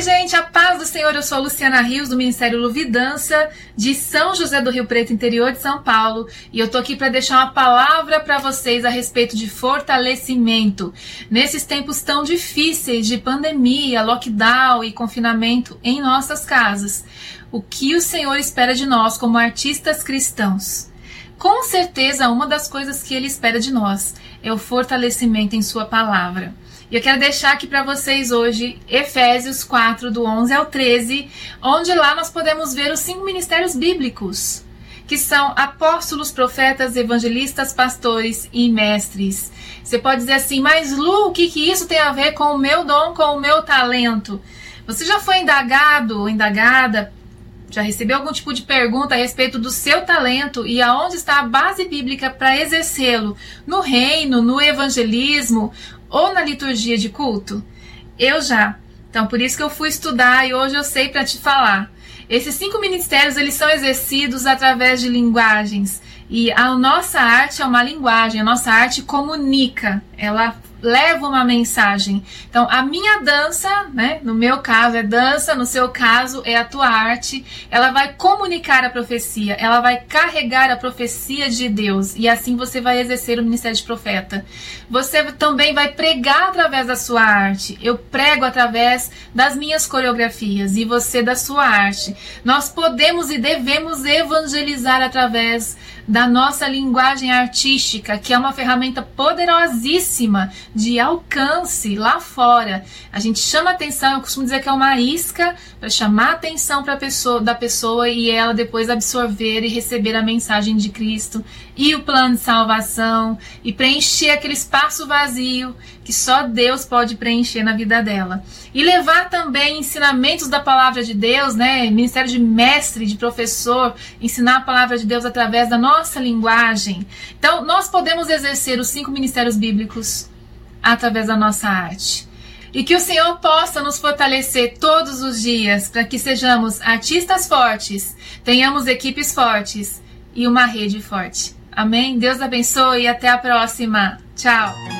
gente, a paz do Senhor. Eu sou a Luciana Rios, do Ministério Luvidança, de São José do Rio Preto, interior de São Paulo. E eu tô aqui para deixar uma palavra para vocês a respeito de fortalecimento. Nesses tempos tão difíceis de pandemia, lockdown e confinamento em nossas casas, o que o Senhor espera de nós como artistas cristãos? Com certeza, uma das coisas que ele espera de nós é o fortalecimento em Sua palavra. E eu quero deixar aqui para vocês hoje Efésios 4, do 11 ao 13, onde lá nós podemos ver os cinco ministérios bíblicos, que são apóstolos, profetas, evangelistas, pastores e mestres. Você pode dizer assim, mas Lu, o que, que isso tem a ver com o meu dom, com o meu talento? Você já foi indagado ou indagada já recebeu algum tipo de pergunta a respeito do seu talento e aonde está a base bíblica para exercê-lo? No reino, no evangelismo ou na liturgia de culto? Eu já. Então, por isso que eu fui estudar e hoje eu sei para te falar. Esses cinco ministérios eles são exercidos através de linguagens e a nossa arte é uma linguagem. A nossa arte comunica, ela leva uma mensagem. Então, a minha dança, né, no meu caso é dança, no seu caso é a tua arte, ela vai comunicar a profecia, ela vai carregar a profecia de Deus e assim você vai exercer o ministério de profeta. Você também vai pregar através da sua arte. Eu prego através das minhas coreografias e você da sua arte. Nós podemos e devemos evangelizar através da nossa linguagem artística, que é uma ferramenta poderosíssima de alcance lá fora. A gente chama atenção, eu costumo dizer que é uma isca para chamar atenção para pessoa da pessoa e ela depois absorver e receber a mensagem de Cristo e o plano de salvação e preencher aquele espaço vazio que só Deus pode preencher na vida dela. E levar também ensinamentos da palavra de Deus, né? Ministério de mestre, de professor, ensinar a palavra de Deus através da nossa linguagem. Então, nós podemos exercer os cinco ministérios bíblicos através da nossa arte. E que o Senhor possa nos fortalecer todos os dias para que sejamos artistas fortes, tenhamos equipes fortes e uma rede forte. Amém? Deus abençoe e até a próxima. Tchau!